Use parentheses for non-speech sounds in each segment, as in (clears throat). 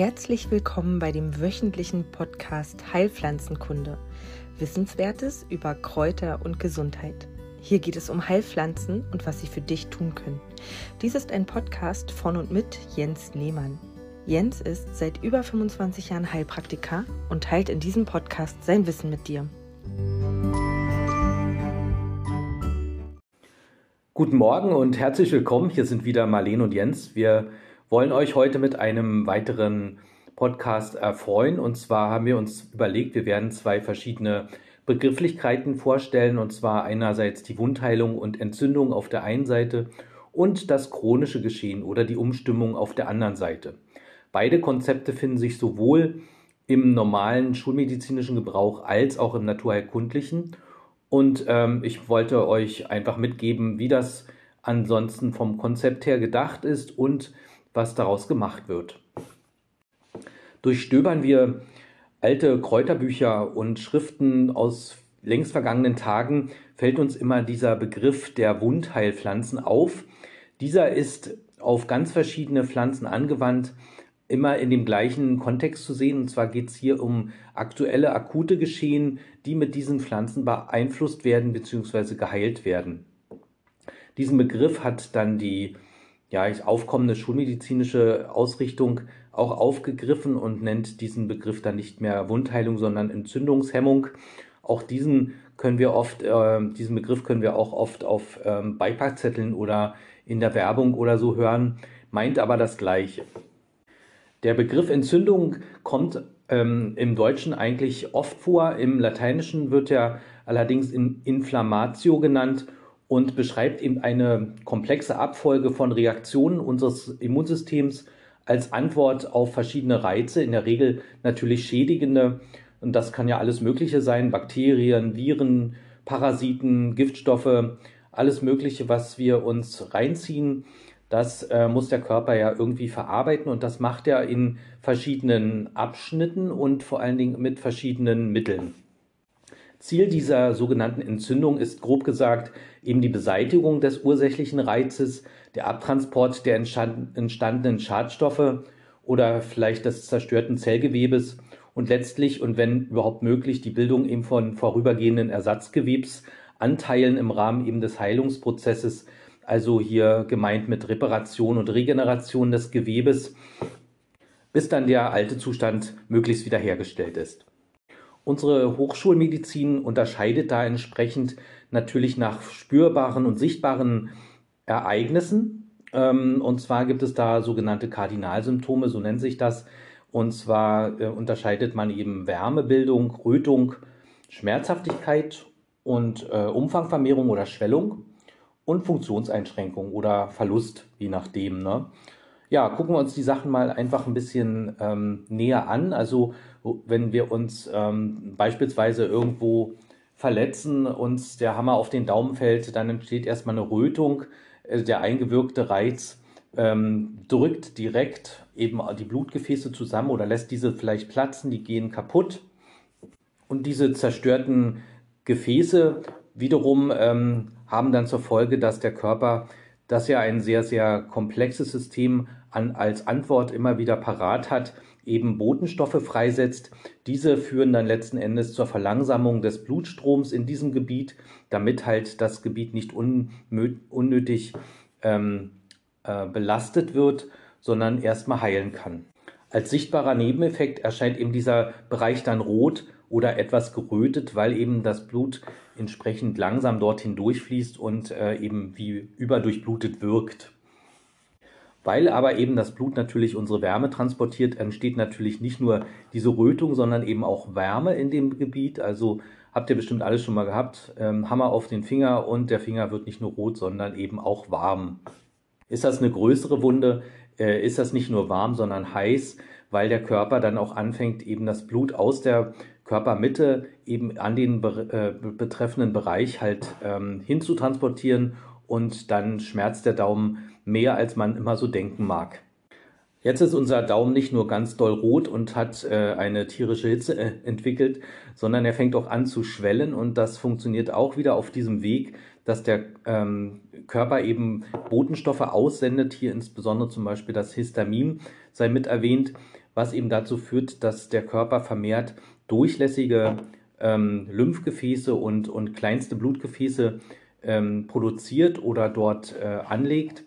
Herzlich willkommen bei dem wöchentlichen Podcast Heilpflanzenkunde. Wissenswertes über Kräuter und Gesundheit. Hier geht es um Heilpflanzen und was sie für dich tun können. Dies ist ein Podcast von und mit Jens Lehmann. Jens ist seit über 25 Jahren Heilpraktiker und teilt in diesem Podcast sein Wissen mit dir. Guten Morgen und herzlich willkommen. Hier sind wieder Marlene und Jens. Wir wollen euch heute mit einem weiteren Podcast erfreuen. Und zwar haben wir uns überlegt, wir werden zwei verschiedene Begrifflichkeiten vorstellen. Und zwar einerseits die Wundheilung und Entzündung auf der einen Seite und das chronische Geschehen oder die Umstimmung auf der anderen Seite. Beide Konzepte finden sich sowohl im normalen schulmedizinischen Gebrauch als auch im naturheilkundlichen. Und ähm, ich wollte euch einfach mitgeben, wie das ansonsten vom Konzept her gedacht ist und was daraus gemacht wird. Durchstöbern wir alte Kräuterbücher und Schriften aus längst vergangenen Tagen, fällt uns immer dieser Begriff der Wundheilpflanzen auf. Dieser ist auf ganz verschiedene Pflanzen angewandt, immer in dem gleichen Kontext zu sehen. Und zwar geht es hier um aktuelle, akute Geschehen, die mit diesen Pflanzen beeinflusst werden bzw. geheilt werden. Diesen Begriff hat dann die ja, aufkommende schulmedizinische Ausrichtung auch aufgegriffen und nennt diesen Begriff dann nicht mehr Wundheilung, sondern Entzündungshemmung. Auch diesen können wir oft, äh, diesen Begriff können wir auch oft auf ähm, Beipackzetteln oder in der Werbung oder so hören, meint aber das Gleiche. Der Begriff Entzündung kommt ähm, im Deutschen eigentlich oft vor. Im Lateinischen wird er allerdings in Inflammatio genannt und beschreibt eben eine komplexe Abfolge von Reaktionen unseres Immunsystems als Antwort auf verschiedene Reize, in der Regel natürlich schädigende. Und das kann ja alles Mögliche sein, Bakterien, Viren, Parasiten, Giftstoffe, alles Mögliche, was wir uns reinziehen. Das äh, muss der Körper ja irgendwie verarbeiten und das macht er in verschiedenen Abschnitten und vor allen Dingen mit verschiedenen Mitteln. Ziel dieser sogenannten Entzündung ist grob gesagt eben die Beseitigung des ursächlichen Reizes, der Abtransport der entstandenen Schadstoffe oder vielleicht des zerstörten Zellgewebes und letztlich und wenn überhaupt möglich die Bildung eben von vorübergehenden Ersatzgewebsanteilen im Rahmen eben des Heilungsprozesses, also hier gemeint mit Reparation und Regeneration des Gewebes, bis dann der alte Zustand möglichst wiederhergestellt ist. Unsere Hochschulmedizin unterscheidet da entsprechend natürlich nach spürbaren und sichtbaren Ereignissen. Ähm, und zwar gibt es da sogenannte Kardinalsymptome, so nennt sich das. Und zwar äh, unterscheidet man eben Wärmebildung, Rötung, Schmerzhaftigkeit und äh, Umfangvermehrung oder Schwellung und Funktionseinschränkung oder Verlust, je nachdem. Ne? Ja, gucken wir uns die Sachen mal einfach ein bisschen ähm, näher an. Also wenn wir uns ähm, beispielsweise irgendwo verletzen, uns der Hammer auf den Daumen fällt, dann entsteht erstmal eine Rötung. Äh, der eingewirkte Reiz ähm, drückt direkt eben die Blutgefäße zusammen oder lässt diese vielleicht platzen, die gehen kaputt. Und diese zerstörten Gefäße wiederum ähm, haben dann zur Folge, dass der Körper, das ja ein sehr, sehr komplexes System an, als Antwort immer wieder parat hat, eben Botenstoffe freisetzt. Diese führen dann letzten Endes zur Verlangsamung des Blutstroms in diesem Gebiet, damit halt das Gebiet nicht unnötig ähm, äh, belastet wird, sondern erstmal heilen kann. Als sichtbarer Nebeneffekt erscheint eben dieser Bereich dann rot oder etwas gerötet, weil eben das Blut entsprechend langsam dorthin durchfließt und äh, eben wie überdurchblutet wirkt. Weil aber eben das Blut natürlich unsere Wärme transportiert, entsteht natürlich nicht nur diese Rötung, sondern eben auch Wärme in dem Gebiet. Also habt ihr bestimmt alles schon mal gehabt. Ähm, Hammer auf den Finger und der Finger wird nicht nur rot, sondern eben auch warm. Ist das eine größere Wunde, äh, ist das nicht nur warm, sondern heiß, weil der Körper dann auch anfängt, eben das Blut aus der Körpermitte eben an den be äh, betreffenden Bereich halt ähm, hinzutransportieren und dann schmerzt der Daumen mehr, als man immer so denken mag. Jetzt ist unser Daumen nicht nur ganz doll rot und hat äh, eine tierische Hitze äh, entwickelt, sondern er fängt auch an zu schwellen und das funktioniert auch wieder auf diesem Weg, dass der ähm, Körper eben Botenstoffe aussendet, hier insbesondere zum Beispiel das Histamin sei mit erwähnt, was eben dazu führt, dass der Körper vermehrt durchlässige ähm, Lymphgefäße und, und kleinste Blutgefäße ähm, produziert oder dort äh, anlegt.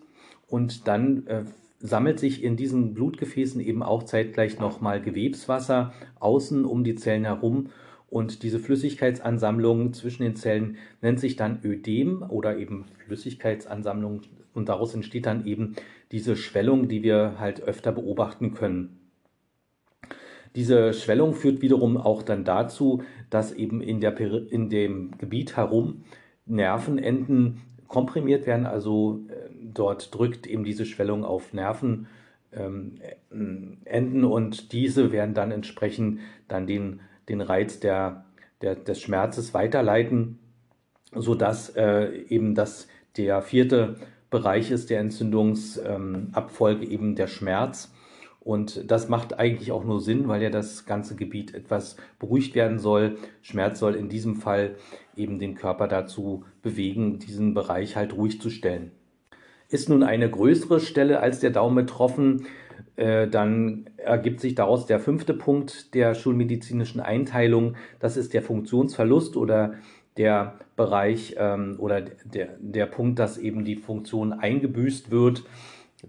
Und dann äh, sammelt sich in diesen Blutgefäßen eben auch zeitgleich nochmal Gewebswasser außen um die Zellen herum. Und diese Flüssigkeitsansammlung zwischen den Zellen nennt sich dann Ödem oder eben Flüssigkeitsansammlung. Und daraus entsteht dann eben diese Schwellung, die wir halt öfter beobachten können. Diese Schwellung führt wiederum auch dann dazu, dass eben in, der, in dem Gebiet herum Nervenenden komprimiert werden. Also dort drückt eben diese Schwellung auf Nervenenden ähm, und diese werden dann entsprechend dann den, den Reiz der, der, des Schmerzes weiterleiten, sodass äh, eben das der vierte Bereich ist der Entzündungsabfolge ähm, eben der Schmerz. Und das macht eigentlich auch nur Sinn, weil ja das ganze Gebiet etwas beruhigt werden soll. Schmerz soll in diesem Fall eben den Körper dazu bewegen, diesen Bereich halt ruhig zu stellen. Ist nun eine größere Stelle als der Daumen betroffen, äh, dann ergibt sich daraus der fünfte Punkt der schulmedizinischen Einteilung. Das ist der Funktionsverlust oder der Bereich ähm, oder der, der Punkt, dass eben die Funktion eingebüßt wird.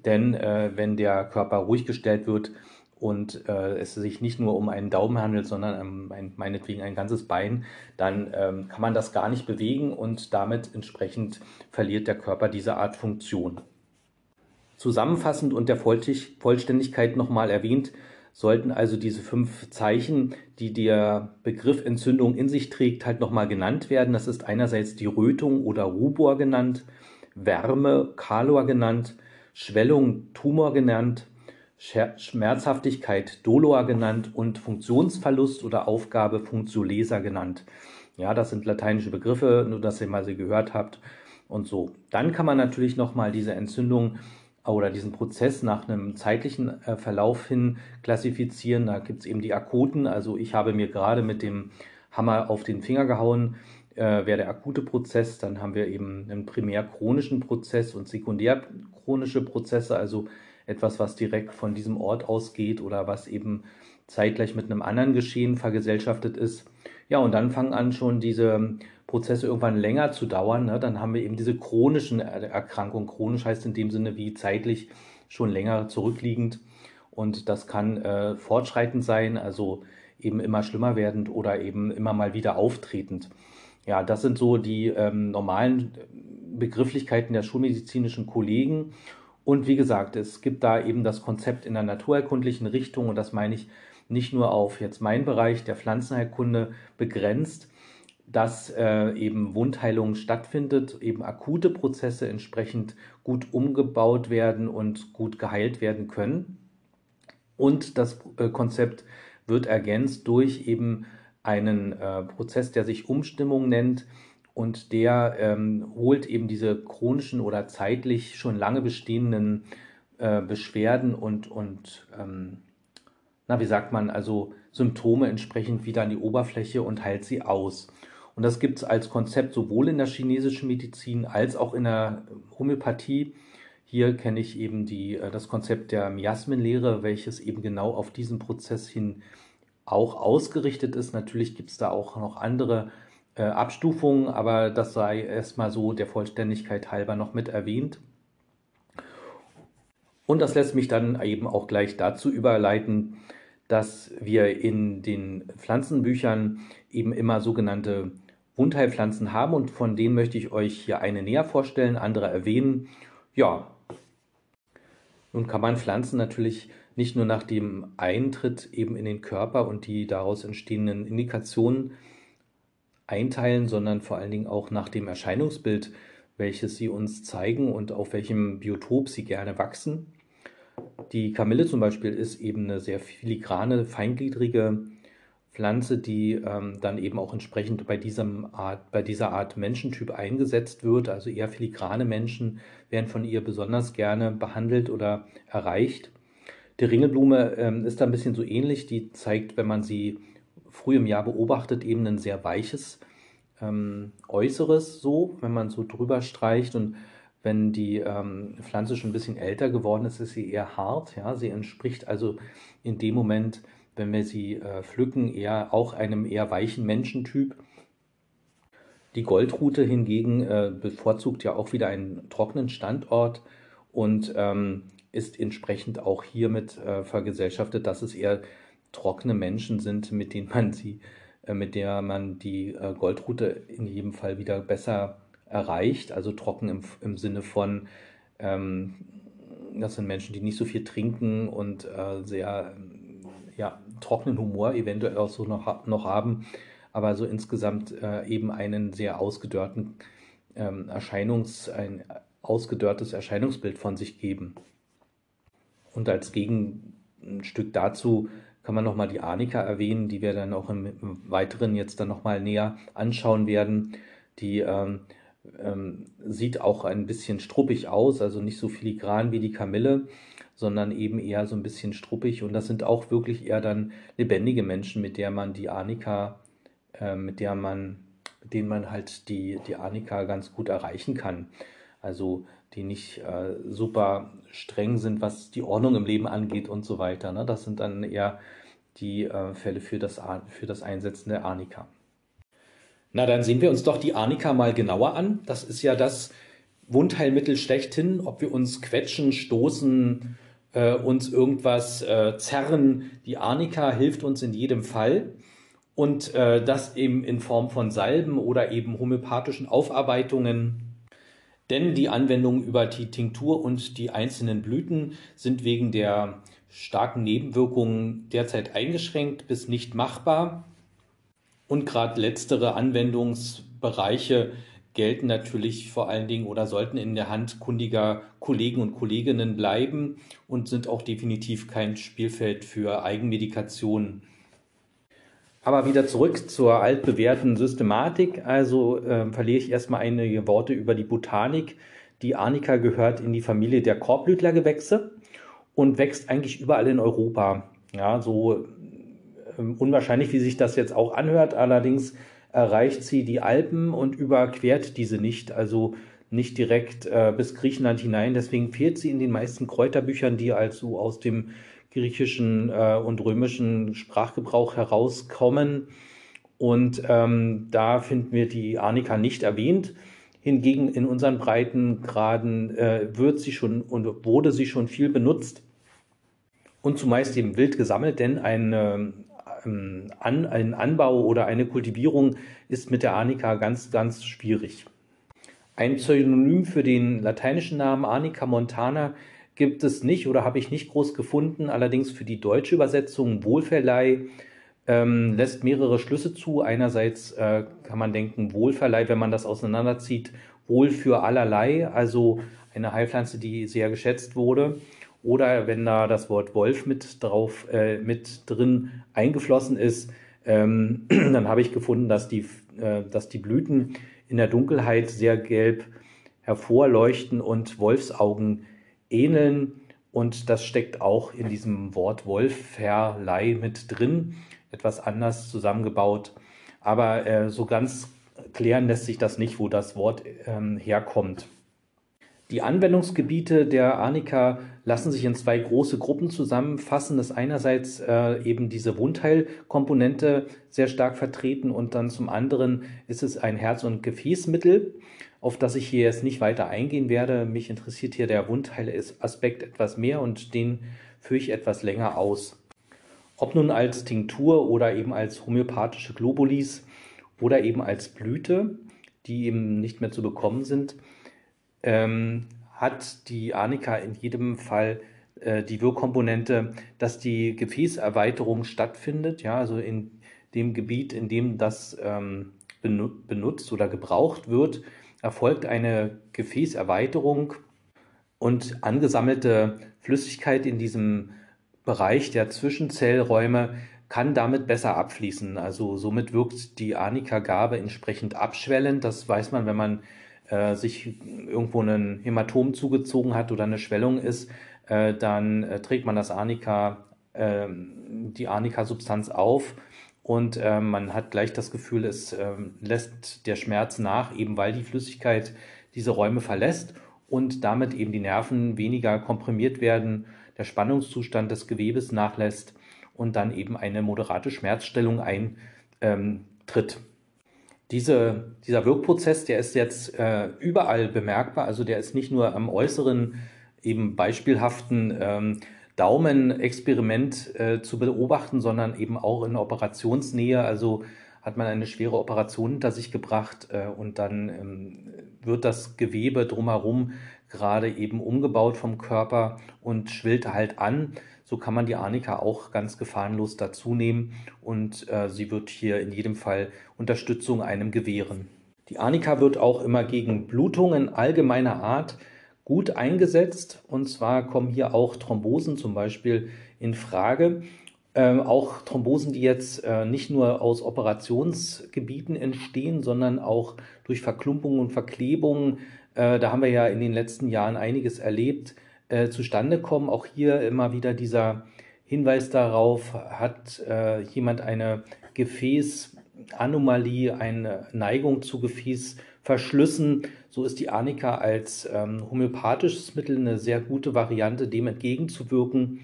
Denn äh, wenn der Körper ruhig gestellt wird und äh, es sich nicht nur um einen Daumen handelt, sondern um ein, meinetwegen ein ganzes Bein, dann ähm, kann man das gar nicht bewegen und damit entsprechend verliert der Körper diese Art Funktion. Zusammenfassend und der Vollständigkeit nochmal erwähnt, sollten also diese fünf Zeichen, die der Begriff Entzündung in sich trägt, halt nochmal genannt werden. Das ist einerseits die Rötung oder Rubor genannt, Wärme, Kalor genannt, Schwellung Tumor genannt, Schmerzhaftigkeit Dolor genannt und Funktionsverlust oder Aufgabe Functiolesa genannt. Ja, das sind lateinische Begriffe, nur dass ihr mal sie gehört habt und so. Dann kann man natürlich nochmal diese Entzündung oder diesen Prozess nach einem zeitlichen äh, Verlauf hin klassifizieren. Da gibt es eben die akuten, also ich habe mir gerade mit dem Hammer auf den Finger gehauen, äh, wäre der akute Prozess. Dann haben wir eben einen primär chronischen Prozess und sekundär chronische Prozesse, also etwas, was direkt von diesem Ort ausgeht oder was eben zeitgleich mit einem anderen Geschehen vergesellschaftet ist. Ja, und dann fangen an schon diese Prozesse irgendwann länger zu dauern. Ne? Dann haben wir eben diese chronischen Erkrankungen. Chronisch heißt in dem Sinne wie zeitlich schon länger zurückliegend. Und das kann äh, fortschreitend sein, also eben immer schlimmer werdend oder eben immer mal wieder auftretend. Ja, das sind so die ähm, normalen Begrifflichkeiten der schulmedizinischen Kollegen. Und wie gesagt, es gibt da eben das Konzept in der naturerkundlichen Richtung und das meine ich nicht nur auf jetzt meinen Bereich der Pflanzenheilkunde begrenzt, dass äh, eben Wundheilung stattfindet, eben akute Prozesse entsprechend gut umgebaut werden und gut geheilt werden können. Und das äh, Konzept wird ergänzt durch eben einen äh, Prozess, der sich Umstimmung nennt und der ähm, holt eben diese chronischen oder zeitlich schon lange bestehenden äh, Beschwerden und, und ähm, na, wie sagt man, also Symptome entsprechend wieder an die Oberfläche und heilt sie aus. Und das gibt es als Konzept sowohl in der chinesischen Medizin als auch in der Homöopathie. Hier kenne ich eben die, äh, das Konzept der Miasmenlehre, welches eben genau auf diesen Prozess hin auch ausgerichtet ist. Natürlich gibt es da auch noch andere äh, Abstufungen, aber das sei erstmal so der Vollständigkeit halber noch mit erwähnt. Und das lässt mich dann eben auch gleich dazu überleiten, dass wir in den Pflanzenbüchern eben immer sogenannte Wundheilpflanzen haben und von denen möchte ich euch hier eine näher vorstellen, andere erwähnen. Ja, nun kann man Pflanzen natürlich nicht nur nach dem Eintritt eben in den Körper und die daraus entstehenden Indikationen einteilen, sondern vor allen Dingen auch nach dem Erscheinungsbild, welches sie uns zeigen und auf welchem Biotop sie gerne wachsen. Die Kamille zum Beispiel ist eben eine sehr filigrane, feingliedrige Pflanze, die ähm, dann eben auch entsprechend bei, diesem Art, bei dieser Art Menschentyp eingesetzt wird. Also eher filigrane Menschen werden von ihr besonders gerne behandelt oder erreicht. Die Ringelblume ähm, ist da ein bisschen so ähnlich. Die zeigt, wenn man sie früh im Jahr beobachtet, eben ein sehr weiches ähm, Äußeres so, wenn man so drüber streicht. Und Wenn die ähm, Pflanze schon ein bisschen älter geworden ist, ist sie eher hart. Ja? Sie entspricht also in dem Moment, wenn wir sie äh, pflücken, eher auch einem eher weichen Menschentyp. Die Goldrute hingegen äh, bevorzugt ja auch wieder einen trockenen Standort und ähm, ist entsprechend auch hiermit äh, vergesellschaftet, dass es eher trockene Menschen sind, mit denen man sie, äh, mit der man die äh, Goldrute in jedem Fall wieder besser erreicht, also trocken im, im Sinne von, ähm, das sind Menschen, die nicht so viel trinken und äh, sehr ja, trockenen Humor eventuell auch so noch, noch haben, aber so insgesamt äh, eben einen sehr ausgedörrten ähm, Erscheinungs, ein ausgedörrtes Erscheinungsbild von sich geben. Und als Gegenstück dazu kann man nochmal die Arnika erwähnen, die wir dann auch im, Weiteren jetzt dann nochmal näher anschauen werden. Die ähm, ähm, sieht auch ein bisschen struppig aus, also nicht so filigran wie die Kamille, sondern eben eher so ein bisschen struppig. Und das sind auch wirklich eher dann lebendige Menschen, mit der man die Arnika, äh, mit der man, mit denen man halt die, die Arnika ganz gut erreichen kann. Also die nicht äh, super streng sind, was die Ordnung im Leben angeht und so weiter. Ne? Das sind dann eher die äh, Fälle für das, für das Einsetzen der Arnika. Na, dann sehen wir uns doch die Arnika mal genauer an. Das ist ja das Wundheilmittel schlechthin, ob wir uns quetschen, stoßen, äh, uns irgendwas äh, zerren. Die Arnika hilft uns in jedem Fall. Und äh, das eben in Form von Salben oder eben homöopathischen Aufarbeitungen. Denn die Anwendungen über die Tinktur und die einzelnen Blüten sind wegen der starken Nebenwirkungen derzeit eingeschränkt bis nicht machbar. Und gerade letztere Anwendungsbereiche gelten natürlich vor allen Dingen oder sollten in der Hand kundiger Kollegen und Kolleginnen bleiben und sind auch definitiv kein Spielfeld für Eigenmedikationen. Aber wieder zurück zur altbewährten Systematik. Also äh, verliere ich erstmal einige Worte über die Botanik. Die Arnika gehört in die Familie der Korbblütlergewächse und wächst eigentlich überall in Europa. Ja, so ähm, unwahrscheinlich, wie sich das jetzt auch anhört. Allerdings erreicht sie die Alpen und überquert diese nicht, also nicht direkt äh, bis Griechenland hinein. Deswegen fehlt sie in den meisten Kräuterbüchern, die also aus dem griechischen äh, und römischen Sprachgebrauch herauskommen. Und ähm, da finden wir die Arnika nicht erwähnt. Hingegen in unseren Breitengraden äh, wird sie schon und wurde sie schon viel benutzt und zumeist eben wild gesammelt, denn eine ähm, an, ein Anbau oder eine Kultivierung ist mit der Arnika ganz, ganz schwierig. Ein Pseudonym für den lateinischen Namen Arnica montana gibt es nicht oder habe ich nicht groß gefunden. Allerdings für die deutsche Übersetzung Wohlverleih ähm, lässt mehrere Schlüsse zu. Einerseits äh, kann man denken, Wohlverleih, wenn man das auseinanderzieht, wohl für allerlei, also eine Heilpflanze, die sehr geschätzt wurde. Oder wenn da das Wort Wolf mit drauf, äh, mit drin eingeflossen ist, ähm, (clears throat) dann habe ich gefunden, dass die, äh, dass die Blüten in der Dunkelheit sehr gelb hervorleuchten und Wolfsaugen ähneln. Und das steckt auch in diesem Wort Wolferlei mit drin, etwas anders zusammengebaut. Aber äh, so ganz klären lässt sich das nicht, wo das Wort ähm, herkommt. Die Anwendungsgebiete der Arnika lassen sich in zwei große Gruppen zusammenfassen. Das einerseits äh, eben diese Wundheilkomponente sehr stark vertreten und dann zum anderen ist es ein Herz- und Gefäßmittel, auf das ich hier jetzt nicht weiter eingehen werde. Mich interessiert hier der Wundheilaspekt etwas mehr und den führe ich etwas länger aus. Ob nun als Tinktur oder eben als homöopathische Globulis oder eben als Blüte, die eben nicht mehr zu bekommen sind, ähm, hat die Arnika in jedem Fall äh, die Wirkkomponente, dass die Gefäßerweiterung stattfindet. Ja, also in dem Gebiet, in dem das ähm, benutzt oder gebraucht wird, erfolgt eine Gefäßerweiterung und angesammelte Flüssigkeit in diesem Bereich der Zwischenzellräume kann damit besser abfließen. Also somit wirkt die Arnika-Gabe entsprechend abschwellend. Das weiß man, wenn man äh, sich irgendwo ein Hämatom zugezogen hat oder eine Schwellung ist, äh, dann äh, trägt man das Arnika, ähm, die Arnika-Substanz auf und äh, man hat gleich das Gefühl, es ähm, lässt der Schmerz nach, eben weil die Flüssigkeit diese Räume verlässt und damit eben die Nerven weniger komprimiert werden, der Spannungszustand des Gewebes nachlässt und dann eben eine moderate Schmerzstellung eintritt. Diese, dieser Wirkprozess, der ist jetzt äh, überall bemerkbar, also der ist nicht nur am äußeren, eben beispielhaften ähm, Daumenexperiment äh, zu beobachten, sondern eben auch in Operationsnähe. Also hat man eine schwere Operation hinter sich gebracht äh, und dann ähm, wird das Gewebe drumherum gerade eben umgebaut vom Körper und schwillt halt an. So kann man die Arnika auch ganz gefahrenlos dazu nehmen und äh, sie wird hier in jedem Fall Unterstützung einem gewähren. Die Arnika wird auch immer gegen Blutungen allgemeiner Art gut eingesetzt und zwar kommen hier auch Thrombosen zum Beispiel in Frage. Ähm, auch Thrombosen, die jetzt äh, nicht nur aus Operationsgebieten entstehen, sondern auch durch Verklumpungen und Verklebungen, äh, da haben wir ja in den letzten Jahren einiges erlebt, äh, zustande kommen. Auch hier immer wieder dieser Hinweis darauf, hat äh, jemand eine Gefäßanomalie, eine Neigung zu Gefäßverschlüssen, so ist die Arnika als ähm, homöopathisches Mittel eine sehr gute Variante, dem entgegenzuwirken.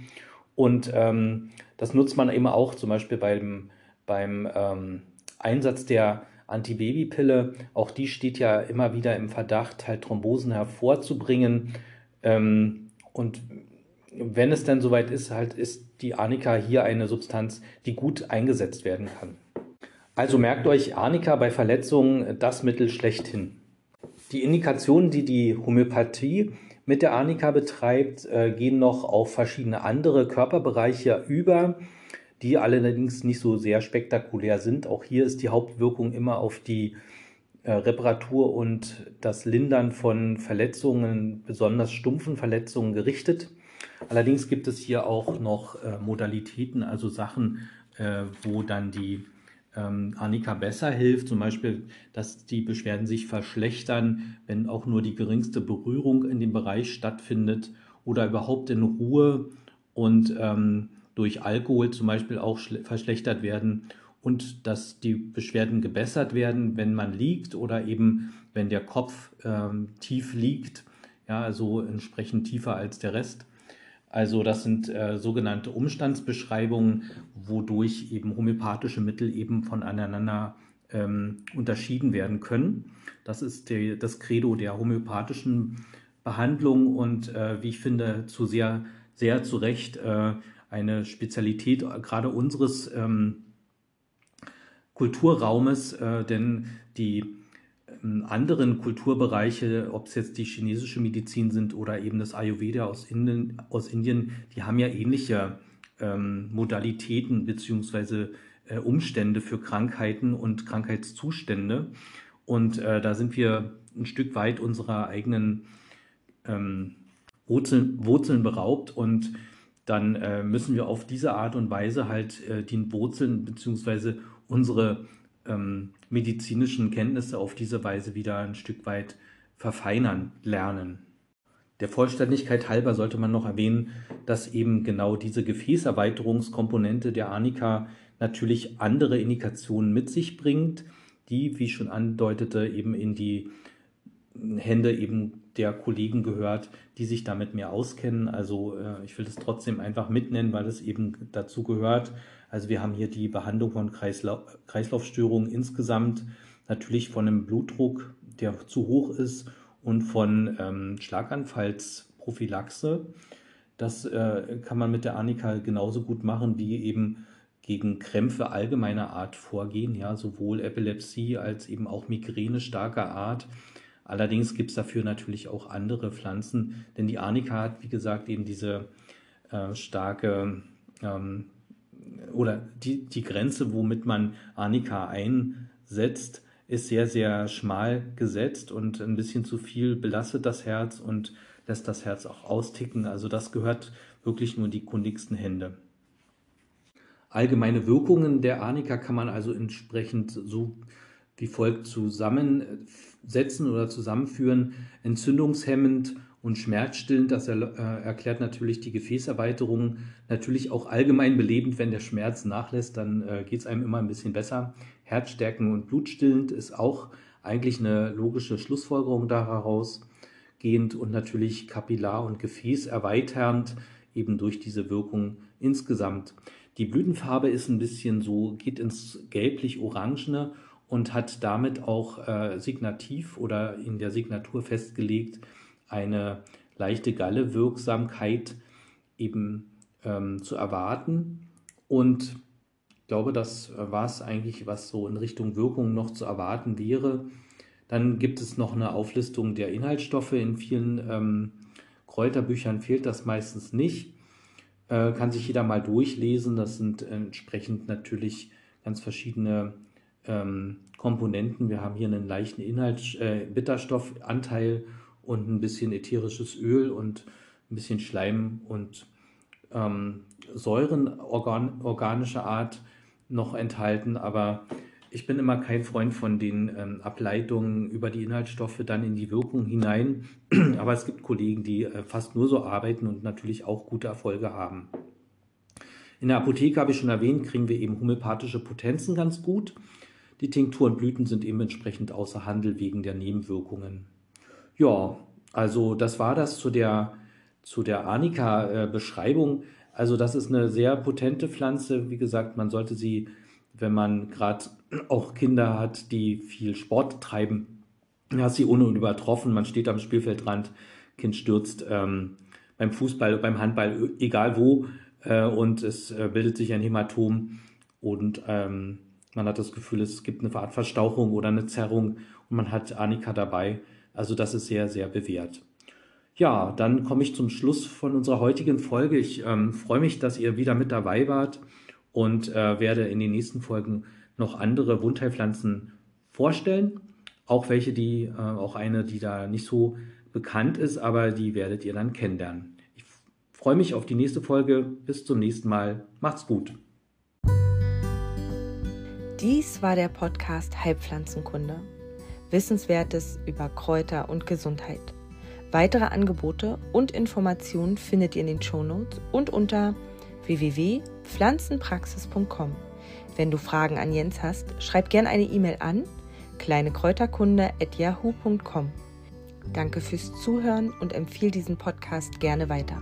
Und ähm, das nutzt man eben auch zum Beispiel beim, beim ähm, Einsatz der Antibabypille. Auch die steht ja immer wieder im Verdacht, halt Thrombosen hervorzubringen. Ähm, und wenn es dann soweit ist, halt ist die Arnika hier eine Substanz, die gut eingesetzt werden kann. Also merkt euch Arnika bei Verletzungen das Mittel schlechthin. Die Indikationen, die die Homöopathie mit der Arnika betreibt, äh, gehen noch auf verschiedene andere Körperbereiche über, die allerdings nicht so sehr spektakulär sind. Auch hier ist die Hauptwirkung immer auf die äh, Reparatur und das Lindern von Verletzungen, besonders stumpfen Verletzungen gerichtet. Allerdings gibt es hier auch noch äh, Modalitäten, also Sachen, äh, wo dann die ähm, Annika besser hilft, zum Beispiel, dass die Beschwerden sich verschlechtern, wenn auch nur die geringste Berührung in dem Bereich stattfindet oder überhaupt in Ruhe und ähm, durch Alkohol zum Beispiel auch verschlechtert werden und dass die Beschwerden gebessert werden, wenn man liegt oder eben wenn der Kopf ähm, tief liegt, ja, also entsprechend tiefer als der Rest. Also das sind äh, sogenannte Umstandsbeschreibungen, wodurch eben homöopathische Mittel eben voneinander ähm, unterschieden werden können. Das ist der, das Credo der homöopathischen Behandlung und äh, wie ich finde, zu sehr, sehr zu Recht äh, eine Spezialität äh, gerade unseres ähm, Kulturraumes, äh, denn die ähm, anderen Kulturbereiche, ob es jetzt die chinesische Medizin sind oder eben das Ayurveda aus Indien, aus Indien die haben ja ähnliche ähm, Modalitäten bzw. Äh, Umstände für Krankheiten und Krankheitszustände. Und äh, da sind wir ein Stück weit unserer eigenen ähm, Wurzeln, Wurzeln beraubt und dann äh, müssen wir auf diese Art und Weise halt äh, die Wurzeln bzw. unsere ähm, medizinischen Kenntnisse auf diese Weise wieder ein Stück weit verfeinern lernen. Der Vollständigkeit halber sollte man noch erwähnen, dass eben genau diese Gefäßerweiterungskomponente der Arnika natürlich andere Indikationen mit sich bringt, die, wie ich schon andeutete, eben in die Hände eben der Kollegen gehört, die sich damit mehr auskennen. Also äh, ich will das trotzdem einfach mitnennen, weil es eben dazu gehört. Also wir haben hier die Behandlung von Kreislau Kreislaufstörungen insgesamt, natürlich von einem Blutdruck, der zu hoch ist und von ähm, Schlaganfallsprophylaxe. Das äh, kann man mit der Anika genauso gut machen wie eben gegen Krämpfe allgemeiner Art vorgehen, ja, sowohl Epilepsie als eben auch Migräne starker Art. Allerdings gibt es dafür natürlich auch andere Pflanzen, denn die Arnika hat, wie gesagt, eben diese äh, starke ähm, oder die, die Grenze, womit man Arnika einsetzt, ist sehr, sehr schmal gesetzt und ein bisschen zu viel belastet das Herz und lässt das Herz auch austicken. Also das gehört wirklich nur in die kundigsten Hände. Allgemeine Wirkungen der Arnika kann man also entsprechend so wie folgt zusammensetzen oder zusammenführen. Entzündungshemmend und schmerzstillend, das er, äh, erklärt natürlich die Gefäßerweiterung. Natürlich auch allgemein belebend, wenn der Schmerz nachlässt, dann äh, geht es einem immer ein bisschen besser. Herzstärken und blutstillend ist auch eigentlich eine logische Schlussfolgerung daraus. gehend und natürlich kapillar- und gefäßerweiternd, eben durch diese Wirkung insgesamt. Die Blütenfarbe ist ein bisschen so, geht ins gelblich-orangene und hat damit auch äh, signativ oder in der Signatur festgelegt eine leichte Galle-Wirksamkeit eben ähm, zu erwarten. Und ich glaube, das war es eigentlich, was so in Richtung Wirkung noch zu erwarten wäre. Dann gibt es noch eine Auflistung der Inhaltsstoffe. In vielen ähm, Kräuterbüchern fehlt das meistens nicht. Äh, kann sich jeder mal durchlesen. Das sind entsprechend natürlich ganz verschiedene ähm, Komponenten. Wir haben hier einen leichten Inhalt, äh, Bitterstoffanteil und ein bisschen ätherisches Öl und ein bisschen Schleim und ähm, Säuren organ organischer Art noch enthalten, aber ich bin immer kein Freund von den ähm, Ableitungen über die Inhaltsstoffe dann in die Wirkung hinein. (clears throat) Aber es gibt Kollegen, die äh, fast nur so arbeiten und natürlich auch gute Erfolge haben. In der Apotheke habe ich schon erwähnt, kriegen wir eben homöopathische Potenzen ganz gut. Die Tinkturen Blüten sind eben entsprechend außer Handel wegen der Nebenwirkungen. Ja, also das war das zu der, zu der Arnika-Beschreibung. Also das ist eine sehr potente Pflanze. Wie gesagt, man sollte sie wenn man gerade auch Kinder hat, die viel Sport treiben, ist sie unübertroffen. Man steht am Spielfeldrand, Kind stürzt ähm, beim Fußball, beim Handball, egal wo, äh, und es äh, bildet sich ein Hämatom und ähm, man hat das Gefühl, es gibt eine Art Verstauchung oder eine Zerrung und man hat Annika dabei. Also das ist sehr, sehr bewährt. Ja, dann komme ich zum Schluss von unserer heutigen Folge. Ich ähm, freue mich, dass ihr wieder mit dabei wart und äh, werde in den nächsten Folgen noch andere Wundheilpflanzen vorstellen. Auch welche, die, äh, auch eine, die da nicht so bekannt ist, aber die werdet ihr dann kennenlernen. Ich freue mich auf die nächste Folge. Bis zum nächsten Mal. Macht's gut. Dies war der Podcast Heilpflanzenkunde. Wissenswertes über Kräuter und Gesundheit. Weitere Angebote und Informationen findet ihr in den Shownotes und unter www.pflanzenpraxis.com. Wenn du Fragen an Jens hast, schreib gerne eine E-Mail an kleinekräuterkunde@yahoo.com. Danke fürs Zuhören und empfehle diesen Podcast gerne weiter.